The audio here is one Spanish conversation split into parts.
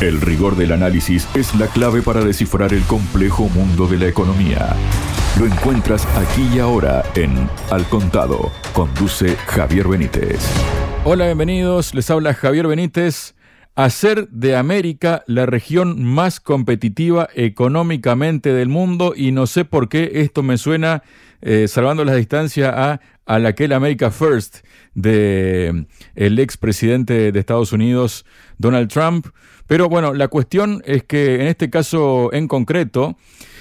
El rigor del análisis es la clave para descifrar el complejo mundo de la economía. Lo encuentras aquí y ahora en Al Contado. Conduce Javier Benítez. Hola, bienvenidos. Les habla Javier Benítez. Hacer de América la región más competitiva económicamente del mundo y no sé por qué esto me suena, eh, salvando la distancia, a, a la que el America First de el expresidente de Estados Unidos, Donald Trump. Pero bueno, la cuestión es que en este caso en concreto,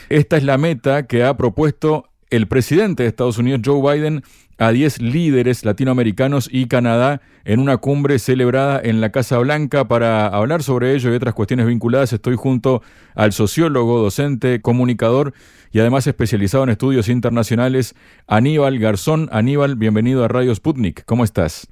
esta es la meta que ha propuesto el presidente de Estados Unidos, Joe Biden, a 10 líderes latinoamericanos y Canadá en una cumbre celebrada en la Casa Blanca. Para hablar sobre ello y otras cuestiones vinculadas, estoy junto al sociólogo, docente, comunicador y además especializado en estudios internacionales, Aníbal Garzón. Aníbal, bienvenido a Radio Sputnik. ¿Cómo estás?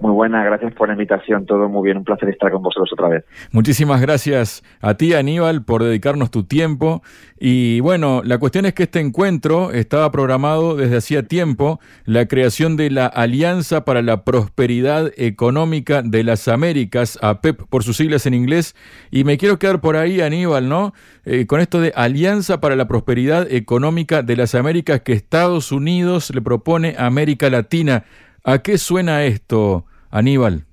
Muy buena, gracias por la invitación, todo muy bien, un placer estar con vosotros otra vez. Muchísimas gracias a ti, Aníbal, por dedicarnos tu tiempo. Y bueno, la cuestión es que este encuentro estaba programado desde hacía tiempo, la creación de la Alianza para la Prosperidad Económica de las Américas, APEP por sus siglas en inglés, y me quiero quedar por ahí, Aníbal, ¿no? Eh, con esto de Alianza para la Prosperidad Económica de las Américas que Estados Unidos le propone a América Latina. ¿A qué suena esto, Aníbal?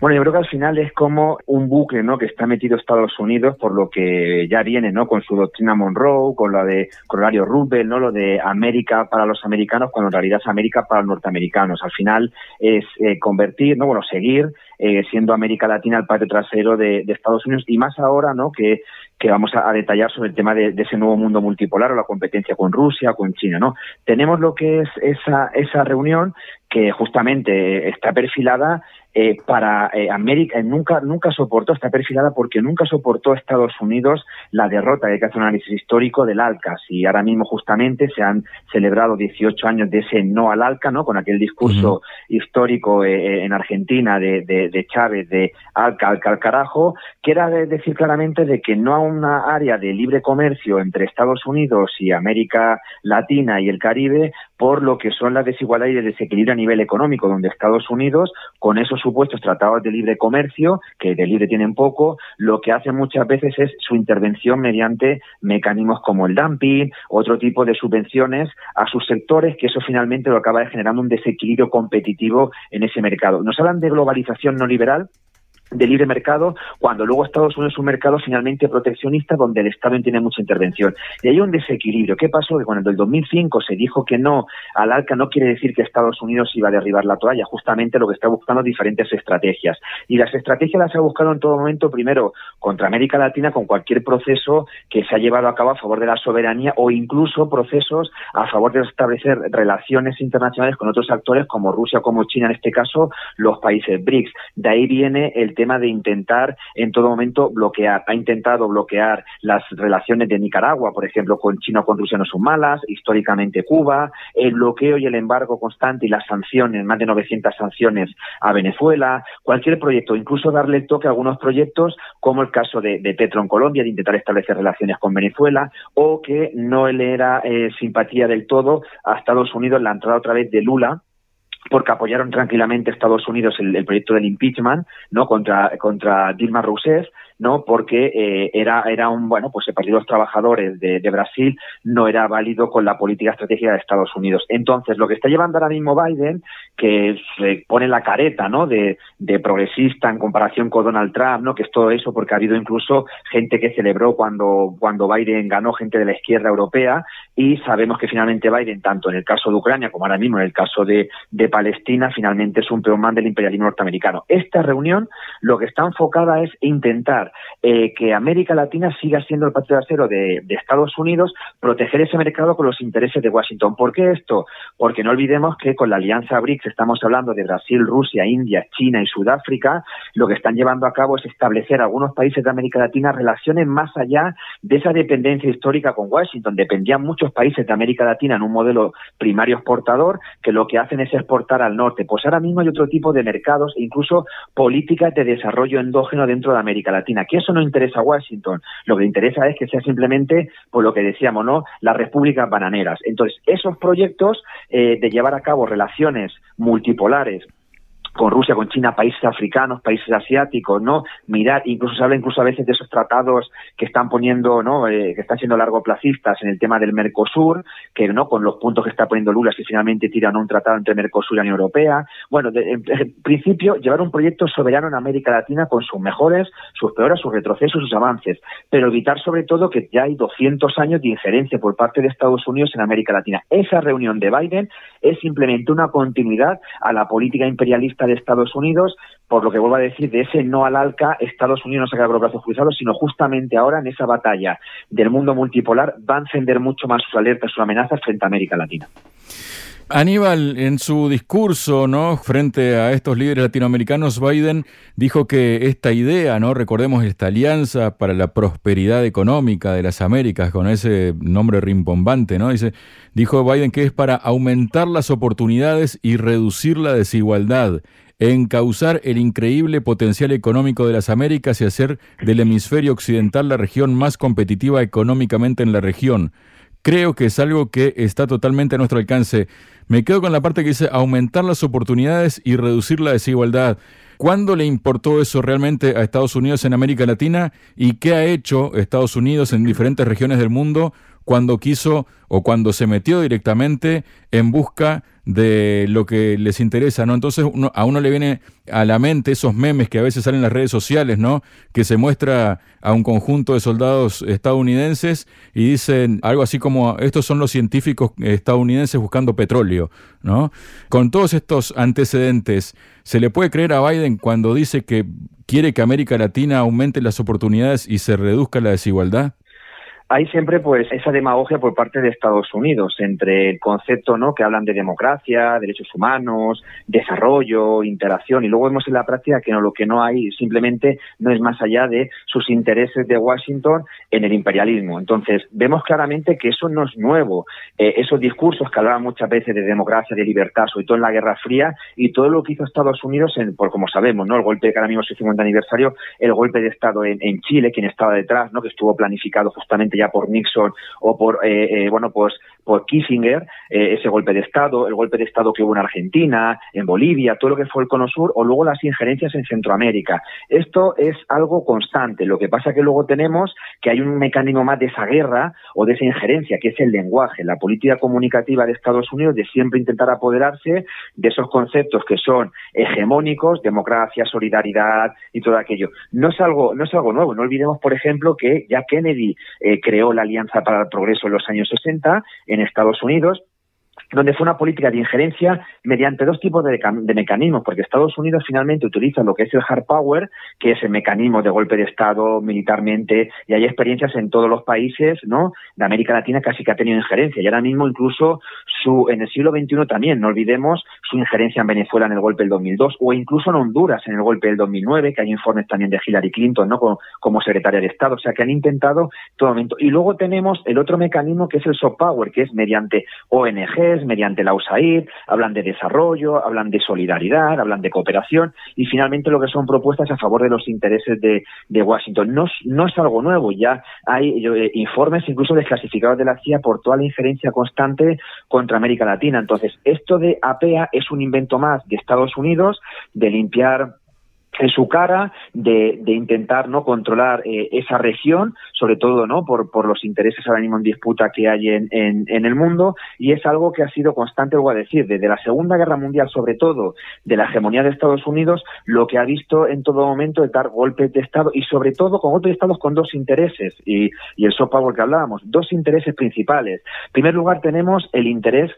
Bueno, yo creo que al final es como un bucle, ¿no? Que está metido Estados Unidos por lo que ya viene, ¿no? Con su doctrina Monroe, con la de Corolario Roosevelt, ¿no? Lo de América para los americanos, cuando en realidad es América para los norteamericanos. Al final es eh, convertir, ¿no? Bueno, seguir eh, siendo América Latina el patio trasero de, de, Estados Unidos y más ahora, ¿no? Que que vamos a, detallar sobre el tema de, ese nuevo mundo multipolar o la competencia con Rusia, con China, ¿no? Tenemos lo que es esa, esa reunión que justamente está perfilada eh, para eh, América, nunca, nunca soportó, está perfilada porque nunca soportó Estados Unidos la derrota, hay que hacer un análisis histórico del ALCAS y ahora mismo justamente se han celebrado 18 años de ese no al ALCA, ¿no? Con aquel discurso histórico eh, en Argentina de, de, de, Chávez de ALCA, ALCA al carajo, que era decir claramente de que no una área de libre comercio entre Estados Unidos y América Latina y el Caribe por lo que son las desigualdades y el desequilibrio a nivel económico, donde Estados Unidos, con esos supuestos tratados de libre comercio, que de libre tienen poco, lo que hace muchas veces es su intervención mediante mecanismos como el dumping, otro tipo de subvenciones a sus sectores, que eso finalmente lo acaba generando un desequilibrio competitivo en ese mercado. Nos hablan de globalización no liberal, de libre mercado, cuando luego Estados Unidos es un mercado finalmente proteccionista donde el Estado tiene mucha intervención. Y hay un desequilibrio. ¿Qué pasó? Que cuando en el 2005 se dijo que no al ALCA, no quiere decir que Estados Unidos iba a derribar la toalla. Justamente lo que está buscando diferentes estrategias. Y las estrategias las ha buscado en todo momento, primero, contra América Latina, con cualquier proceso que se ha llevado a cabo a favor de la soberanía o incluso procesos a favor de establecer relaciones internacionales con otros actores como Rusia o como China, en este caso, los países BRICS. De ahí viene el tema de intentar en todo momento bloquear. Ha intentado bloquear las relaciones de Nicaragua, por ejemplo, con China o con Rusia no son malas, históricamente Cuba, el bloqueo y el embargo constante y las sanciones, más de 900 sanciones a Venezuela, cualquier proyecto, incluso darle toque a algunos proyectos, como el caso de, Petro en Colombia, de intentar establecer relaciones con Venezuela, o que no le era eh, simpatía del todo a Estados Unidos la entrada otra vez de Lula porque apoyaron tranquilamente Estados Unidos el, el, proyecto del impeachment no contra contra Dilma Rousseff no porque eh, era era un bueno pues el partido de los trabajadores de, Brasil no era válido con la política estratégica de Estados Unidos. Entonces lo que está llevando ahora mismo Biden que se pone la careta no de, de progresista en comparación con Donald Trump no que es todo eso porque ha habido incluso gente que celebró cuando cuando Biden ganó gente de la izquierda europea y sabemos que finalmente Biden tanto en el caso de Ucrania como ahora mismo en el caso de, de Palestina finalmente es un peón del imperialismo norteamericano. Esta reunión lo que está enfocada es intentar eh, que América Latina siga siendo el patio de, de, Estados Unidos, proteger ese mercado con los intereses de Washington. ¿Por qué esto? Porque no olvidemos que con la alianza BRICS estamos hablando de Brasil, Rusia, India, China y Sudáfrica, lo que están llevando a cabo es establecer algunos países de América Latina relaciones más allá de esa dependencia histórica con Washington. Dependían muchos países de América Latina en un modelo primario exportador que lo que hacen es exportar al norte. Pues ahora mismo hay otro tipo de mercados e incluso políticas de desarrollo endógeno dentro de América Latina, que eso no interesa a Washington. Lo que interesa es que sea simplemente, por lo que decíamos, ¿no? Las repúblicas bananeras. Entonces, esos proyectos eh, de llevar a cabo relaciones multipolares con Rusia, con China, países africanos, países asiáticos, ¿no? Mirar, incluso se habla incluso a veces de esos tratados que están poniendo, ¿no? Eh, que están siendo largoplacistas en el tema del Mercosur, que, ¿no? Con los puntos que está poniendo Lula, si finalmente tiran un tratado entre Mercosur y la Unión Europea. Bueno, en, principio, llevar un proyecto soberano en América Latina con sus mejores, sus peores, sus retrocesos, sus avances, pero evitar sobre todo que ya hay 200 años de injerencia por parte de Estados Unidos en América Latina. Esa reunión de Biden es simplemente una continuidad a la política imperialista de Estados Unidos, por lo que vuelvo a decir, de ese no al ALCA, Estados Unidos no se queda con los brazos cruzados, sino justamente ahora en esa batalla del mundo multipolar va a encender mucho más sus alertas, sus amenazas frente a América Latina. Aníbal, en su discurso, ¿no? Frente a estos líderes latinoamericanos, Biden dijo que esta idea, ¿no? Recordemos esta alianza para la prosperidad económica de las Américas, con ese nombre rimbombante, ¿no? Dice, dijo Biden que es para aumentar las oportunidades y reducir la desigualdad, encauzar el increíble potencial económico de las Américas y hacer del hemisferio occidental la región más competitiva económicamente en la región creo que es algo que está totalmente a nuestro alcance. Me quedo con la parte que dice aumentar las oportunidades y reducir la desigualdad. ¿Cuándo le importó eso realmente a Estados Unidos en América Latina y qué ha hecho Estados Unidos en diferentes regiones del mundo cuando quiso o cuando se metió directamente en busca de lo que les interesa, ¿no? Entonces a uno le viene a la mente esos memes que a veces salen en las redes sociales, ¿no? Que se muestra a un conjunto de soldados estadounidenses y dicen algo así como estos son los científicos estadounidenses buscando petróleo, ¿no? Con todos estos antecedentes, ¿se le puede creer a Biden cuando dice que quiere que América Latina aumente las oportunidades y se reduzca la desigualdad? Hay siempre pues esa demagogia por parte de Estados Unidos entre el concepto no que hablan de democracia, derechos humanos, desarrollo, interacción y luego vemos en la práctica que no lo que no hay simplemente no es más allá de sus intereses de Washington en el imperialismo. Entonces vemos claramente que eso no es nuevo. Eh, esos discursos que hablaban muchas veces de democracia, de libertad, sobre todo en la Guerra Fría y todo lo que hizo Estados Unidos en, por como sabemos, no el golpe que ahora mismo es el 50 aniversario, el golpe de Estado en, en Chile, quien estaba detrás, no que estuvo planificado justamente ya por Nixon o por, eh, eh, bueno, pues por Kissinger, eh, ese golpe de Estado, el golpe de Estado que hubo en Argentina, en Bolivia, todo lo que fue el Cono Sur, o luego las injerencias en Centroamérica. Esto es algo constante. Lo que pasa que luego tenemos que hay un mecanismo más de esa guerra o de esa injerencia, que es el lenguaje, la política comunicativa de Estados Unidos de siempre intentar apoderarse de esos conceptos que son hegemónicos, democracia, solidaridad y todo aquello. No es algo, no es algo nuevo. No olvidemos, por ejemplo, que ya Kennedy creó la Alianza para el Progreso en los años 60 en Estados Unidos donde fue una política de injerencia mediante dos tipos de, mecanismos, porque Estados Unidos finalmente utiliza lo que es el hard power, que es el mecanismo de golpe de Estado militarmente, y hay experiencias en todos los países ¿no? de América Latina casi que ha tenido injerencia, y ahora mismo incluso su en el siglo XXI también, no olvidemos su injerencia en Venezuela en el golpe del 2002, o incluso en Honduras en el golpe del 2009, que hay informes también de Hillary Clinton ¿no? como, secretaria de Estado, o sea que han intentado todo momento. Y luego tenemos el otro mecanismo que es el soft power, que es mediante Mediante la USAID, hablan de desarrollo, hablan de solidaridad, hablan de cooperación y finalmente lo que son propuestas a favor de los intereses de, Washington. No, no, es algo nuevo, ya hay eh, informes incluso desclasificados de la CIA por toda la injerencia constante contra América Latina. Entonces, esto de APEA es un invento más de Estados Unidos de limpiar en su cara de, intentar no controlar eh, esa región sobre todo no por, por los intereses ahora mismo en disputa que hay en, en, el mundo. Y es algo que ha sido constante voy a decir desde la segunda guerra mundial sobre todo de la hegemonía de Estados Unidos lo que ha visto en todo momento es dar golpes de estado y sobre todo con golpes de estados con dos intereses. Y, y el soft power que hablábamos dos intereses principales. En primer lugar tenemos el interés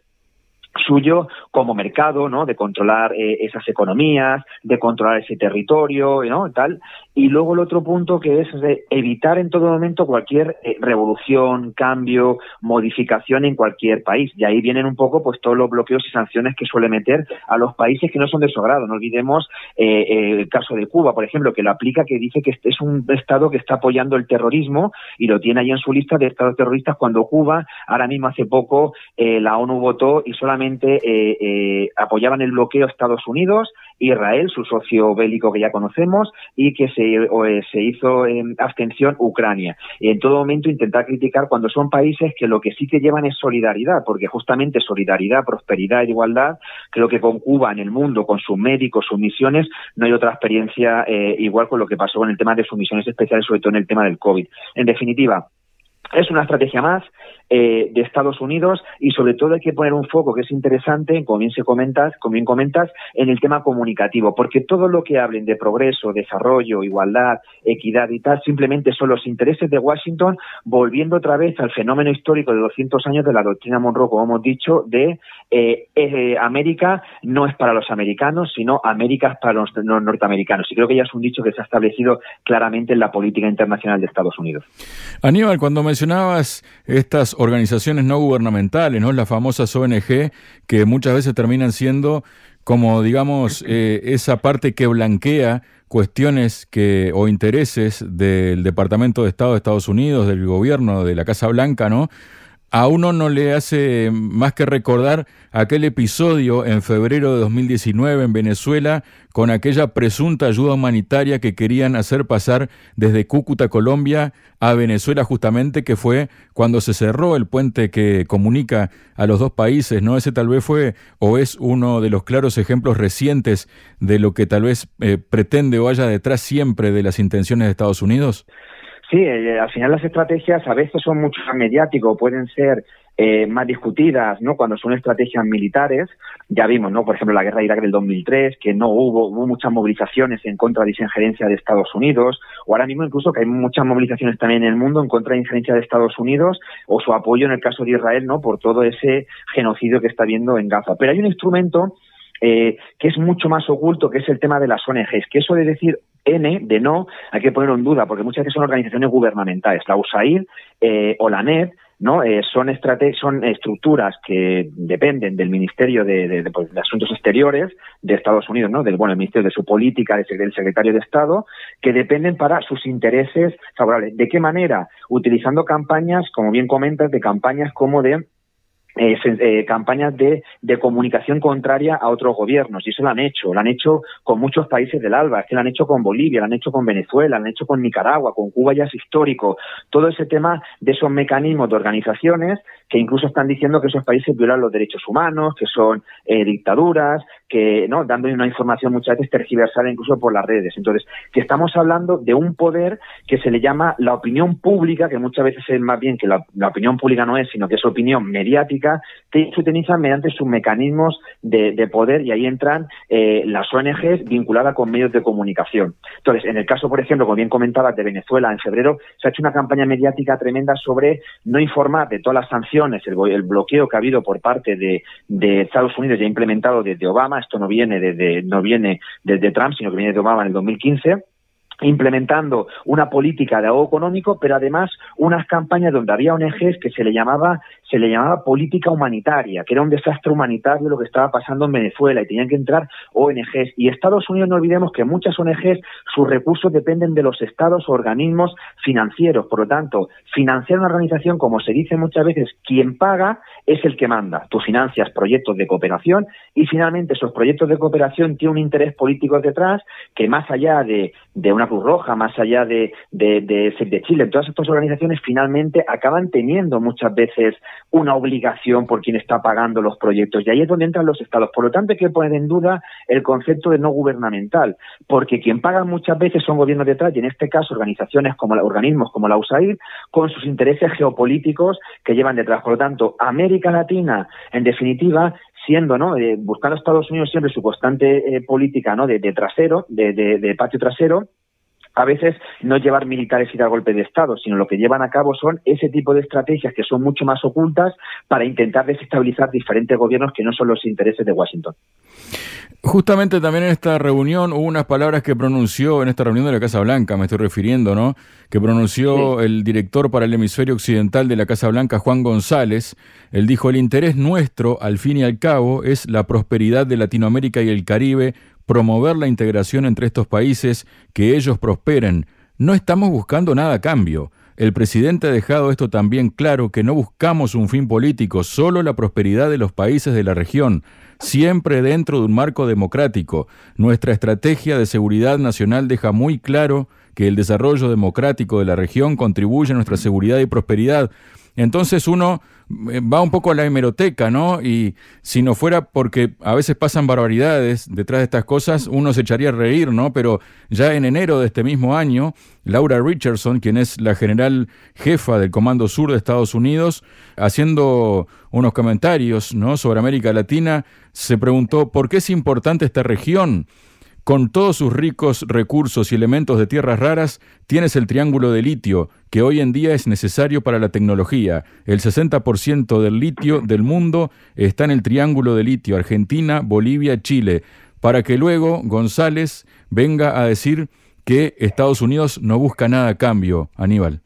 suyo como mercado, ¿no? De controlar eh, esas economías, de controlar ese territorio, ¿no? Tal. Y luego el otro punto que es de evitar en todo momento cualquier eh, revolución, cambio, modificación en cualquier país. Y ahí vienen un poco, pues, todos los bloqueos y sanciones que suele meter a los países que no son de su agrado. No olvidemos eh, el caso de Cuba, por ejemplo, que lo aplica, que dice que este es un estado que está apoyando el terrorismo y lo tiene ahí en su lista de estados terroristas cuando Cuba, ahora mismo hace poco, la ONU votó y solamente efectivamente apoyaban el bloqueo Estados Unidos, Israel, su socio bélico que ya conocemos, y que se, se hizo en abstención Ucrania. Y en todo momento intentar criticar cuando son países que lo que sí que llevan es solidaridad, porque justamente solidaridad, prosperidad igualdad, creo que con Cuba en el mundo, con sus médicos, sus misiones, no hay otra experiencia igual con lo que pasó con el tema de sus misiones especiales, sobre todo en el tema del COVID. En definitiva, es una estrategia más eh, de Estados Unidos y sobre todo hay que poner un foco que es interesante, como bien se comentas, como bien comentas, en el tema comunicativo, porque todo lo que hablen de progreso, desarrollo, igualdad, equidad y tal, simplemente son los intereses de Washington volviendo otra vez al fenómeno histórico de 200 años de la doctrina Monroe, como hemos dicho, de eh, eh, América no es para los americanos, sino América es para los norteamericanos. Y creo que ya es un dicho que se ha establecido claramente en la política internacional de Estados Unidos. Aníbal, cuando mencionabas estas organizaciones no gubernamentales, ¿no? Las famosas ONG que muchas veces terminan siendo como digamos eh, esa parte que blanquea cuestiones que o intereses del Departamento de Estado de Estados Unidos, del gobierno, de la Casa Blanca, ¿no? A uno no le hace más que recordar aquel episodio en febrero de 2019 en Venezuela con aquella presunta ayuda humanitaria que querían hacer pasar desde Cúcuta, Colombia, a Venezuela justamente, que fue cuando se cerró el puente que comunica a los dos países, ¿no? Ese tal vez fue o es uno de los claros ejemplos recientes de lo que tal vez eh, pretende o haya detrás siempre de las intenciones de Estados Unidos. Sí, eh, al final las estrategias a veces son mucho más mediáticas, pueden ser eh, más discutidas, ¿no? Cuando son estrategias militares, ya vimos, ¿no? Por ejemplo, la guerra de Irak del 2003, que no hubo, hubo muchas movilizaciones en contra de esa injerencia de Estados Unidos, o ahora mismo incluso que hay muchas movilizaciones también en el mundo en contra de la injerencia de Estados Unidos, o su apoyo en el caso de Israel, ¿no? Por todo ese genocidio que está habiendo en Gaza. Pero hay un instrumento eh, que es mucho más oculto, que es el tema de las ONGs, que eso de decir N, de no, hay que ponerlo en duda, porque muchas veces son organizaciones gubernamentales, la USAID eh, o la NET, ¿no? Eh, son, son estructuras que dependen del Ministerio pues, de, Asuntos Exteriores de Estados Unidos, ¿no? Del, bueno, el Ministerio de su política, del Secretario de Estado, que dependen para sus intereses favorables. ¿De qué manera? Utilizando campañas, como bien comentas, de campañas como de eh, campañas de, de, comunicación contraria a otros gobiernos y eso lo han hecho, lo han hecho con muchos países del ALBA, es que lo han hecho con Bolivia, lo han hecho con Venezuela, lo han hecho con Nicaragua, con Cuba ya es histórico, todo ese tema de esos mecanismos de organizaciones que incluso están diciendo que esos países violan los derechos humanos, que son eh, dictaduras, que no dando una información muchas veces tergiversada incluso por las redes. Entonces, que estamos hablando de un poder que se le llama la opinión pública, que muchas veces es más bien que la, opinión pública no es, sino que es opinión mediática, que se utiliza mediante sus mecanismos de, poder y ahí entran eh, las ONGs vinculadas con medios de comunicación. Entonces, en el caso, por ejemplo, como bien comentabas, de Venezuela, en febrero se ha hecho una campaña mediática tremenda sobre no informar de todas las sanciones el, bloqueo que ha habido por parte de, Estados Unidos ya implementado desde Obama, esto no viene desde, no viene desde Trump, sino que viene de Obama en el 2015, implementando una política de ahorro económico, pero además unas campañas donde había ONGs que se le llamaba se le llamaba política humanitaria, que era un desastre humanitario lo que estaba pasando en Venezuela y tenían que entrar ONGs. Y Estados Unidos, no olvidemos que muchas ONGs, sus recursos dependen de los estados o organismos financieros. Por lo tanto, financiar una organización, como se dice muchas veces, quien paga es el que manda. Tú financias proyectos de cooperación y finalmente esos proyectos de cooperación tienen un interés político detrás que más allá de, una Cruz Roja, más allá de, de, de, de Chile, todas estas organizaciones finalmente acaban teniendo muchas veces una obligación por quien está pagando los proyectos. Y ahí es donde entran los estados. Por lo tanto, hay que poner en duda el concepto de no gubernamental, porque quien paga muchas veces son gobiernos detrás, y en este caso organizaciones como organismos como la USAID, con sus intereses geopolíticos que llevan detrás. Por lo tanto, América Latina, en definitiva, siendo, ¿no? Eh, buscando a Estados Unidos siempre su constante eh, política, ¿no? De, trasero, de, de patio trasero, a veces no llevar militares y dar golpe de Estado, sino lo que llevan a cabo son ese tipo de estrategias que son mucho más ocultas para intentar desestabilizar diferentes gobiernos que no son los intereses de Washington. Justamente también en esta reunión hubo unas palabras que pronunció, en esta reunión de la Casa Blanca, me estoy refiriendo, ¿no? Que pronunció el director para el hemisferio occidental de la Casa Blanca, Juan González. Él dijo, el interés nuestro, al fin y al cabo, es la prosperidad de Latinoamérica y el Caribe promover la integración entre estos países, que ellos prosperen. No estamos buscando nada a cambio. el presidente ha dejado esto también claro, que no buscamos un fin político, solo la prosperidad de los países de la región, siempre dentro de un marco democrático. Nuestra estrategia de seguridad nacional deja muy claro que el desarrollo democrático de la región contribuye a nuestra seguridad y prosperidad. Entonces uno va un poco a la hemeroteca, ¿no? Y si no fuera porque a veces pasan barbaridades detrás de estas cosas, uno se echaría a reír, ¿no? Pero ya en enero de este mismo año, Laura Richardson, quien es la general jefa del Comando Sur de Estados Unidos, haciendo unos comentarios, ¿no? Sobre América Latina, se preguntó por qué es importante esta región con todos sus ricos recursos y elementos de tierras raras, tienes el triángulo de litio, que hoy en día es necesario para la tecnología. El 60% del litio del mundo está en el triángulo de litio, Argentina, Bolivia, Chile, para que luego González venga a decir que Estados Unidos no busca nada a cambio, Aníbal.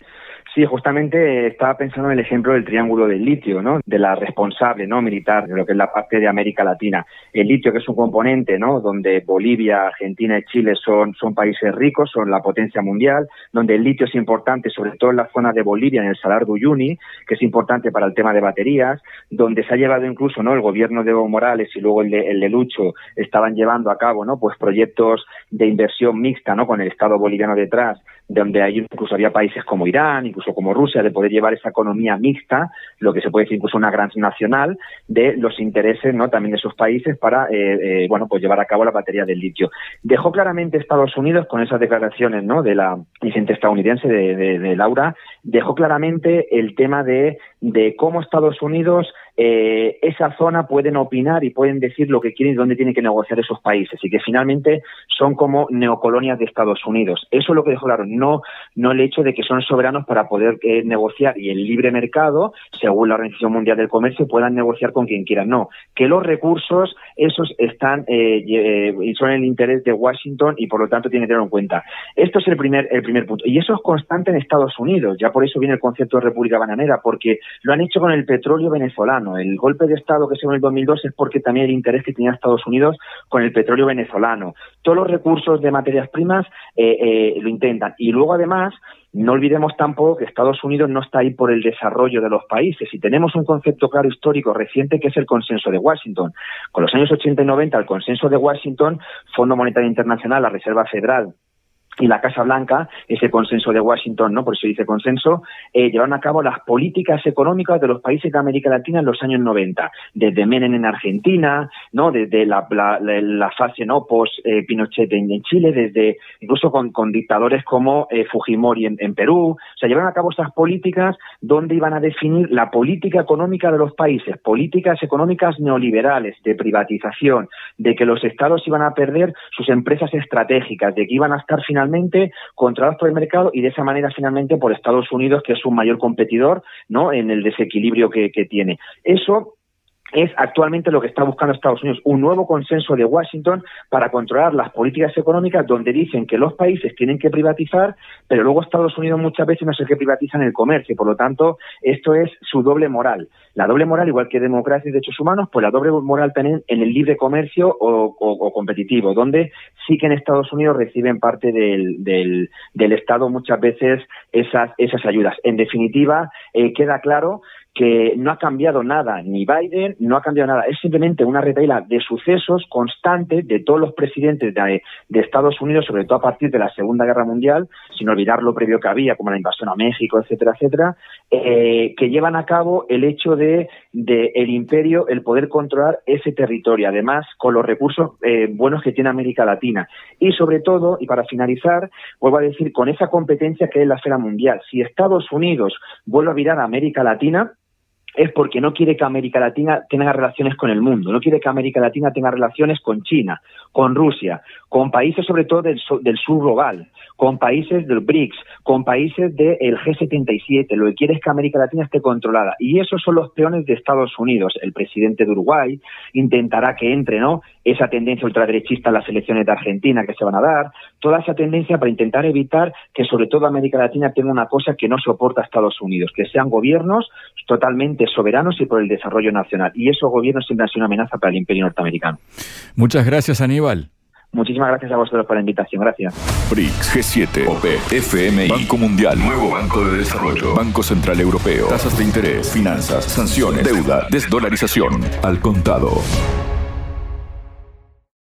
Sí, justamente estaba pensando en el ejemplo del triángulo del litio, ¿no? De la responsable, ¿no? Militar de lo que es la parte de América Latina. El litio, que es un componente, ¿no? Donde Bolivia, Argentina y Chile son, son países ricos, son la potencia mundial, donde el litio es importante, sobre todo en la zona de Bolivia, en el Salar de Uyuni, que es importante para el tema de baterías, donde se ha llevado incluso, ¿no? El gobierno de Evo Morales y luego el de, el de Lucho estaban llevando a cabo, ¿no? Pues proyectos de inversión mixta, ¿no? Con el Estado boliviano detrás, donde hay, incluso había países como Irán, incluso como Rusia, de poder llevar esa economía mixta, lo que se puede decir incluso una gran nacional, de los intereses ¿no? también de esos países para eh, eh, bueno pues llevar a cabo la batería del litio. Dejó claramente Estados Unidos con esas declaraciones ¿no? de la presidenta estadounidense de, de Laura, dejó claramente el tema de, de cómo Estados Unidos eh, esa zona pueden opinar y pueden decir lo que quieren y dónde tienen que negociar esos países y que finalmente son como neocolonias de Estados Unidos. Eso es lo que dejó claro, no, no el hecho de que son soberanos para poder eh, negociar y el libre mercado, según la Organización Mundial del Comercio, puedan negociar con quien quieran. No, que los recursos, esos están eh, y son el interés de Washington y por lo tanto tienen que tenerlo en cuenta. Esto es el primer, el primer punto. Y eso es constante en Estados Unidos. Ya por eso viene el concepto de República Bananera, porque lo han hecho con el petróleo venezolano el golpe de Estado que se dio en el 2002 es porque también el interés que tenía Estados Unidos con el petróleo venezolano. Todos los recursos de materias primas eh, eh, lo intentan. Y luego, además, no olvidemos tampoco que Estados Unidos no está ahí por el desarrollo de los países y tenemos un concepto claro histórico reciente que es el consenso de Washington. Con los años 80 y 90, el consenso de Washington, Fondo Monetario Internacional, la Reserva Federal, y la Casa Blanca, ese consenso de Washington, ¿no? Por eso dice consenso, eh, llevaron a cabo las políticas económicas de los países de América Latina en los años 90, desde Menem en Argentina, ¿no? Desde la, fase, ¿no? Post eh, Pinochet en, Chile, desde incluso con, dictadores como eh, Fujimori en, en, Perú, o sea, llevaron a cabo esas políticas donde iban a definir la política económica de los países, políticas económicas neoliberales, de privatización, de que los estados iban a perder sus empresas estratégicas, de que iban a estar finalmente finalmente controlados por el mercado y de esa manera finalmente por Estados Unidos, que es un mayor competidor ¿no? en el desequilibrio que tiene. Eso es actualmente lo que está buscando Estados Unidos, un nuevo consenso de Washington para controlar las políticas económicas donde dicen que los países tienen que privatizar, pero luego Estados Unidos muchas veces no es el que privatiza en el comercio, por lo tanto, esto es su doble moral. La doble moral, igual que democracia y derechos humanos, pues la doble moral también en el libre comercio o, competitivo, donde sí que en Estados Unidos reciben parte del, del, Estado muchas veces esas, esas ayudas. En definitiva, eh, queda claro que no ha cambiado nada, ni Biden no ha cambiado nada, es simplemente una retaila de sucesos constante de todos los presidentes de, Estados Unidos, sobre todo a partir de la Segunda Guerra Mundial, sin olvidar lo previo que había, como la invasión a México, etcétera, etcétera, eh, que llevan a cabo el hecho de, el imperio, el poder controlar ese territorio, además con los recursos eh, buenos que tiene América Latina. Y sobre todo, y para finalizar, vuelvo a decir, con esa competencia que es la esfera mundial, si Estados Unidos vuelve a mirar a América Latina, es porque no quiere que América Latina tenga relaciones con el mundo, no quiere que América Latina tenga relaciones con China, con Rusia, con países sobre todo del, sur global, con países del BRICS, con países del G77. Lo que quiere es que América Latina esté controlada. Y esos son los peones de Estados Unidos. El presidente de Uruguay intentará que entre ¿no? esa tendencia ultraderechista en las elecciones de Argentina que se van a dar, toda esa tendencia para intentar evitar que sobre todo América Latina tenga una cosa que no soporta a Estados Unidos, que sean gobiernos totalmente soberanos y por el desarrollo nacional. Y esos gobiernos siempre han sido una amenaza para el imperio norteamericano. Muchas gracias, Aníbal. Muchísimas gracias a vosotros por la invitación. Gracias. BRICS, G7, OPE, FMI, Banco Mundial, Nuevo Banco de Desarrollo, Banco Central Europeo, tasas de interés, finanzas, sanciones, deuda, desdolarización, al contado.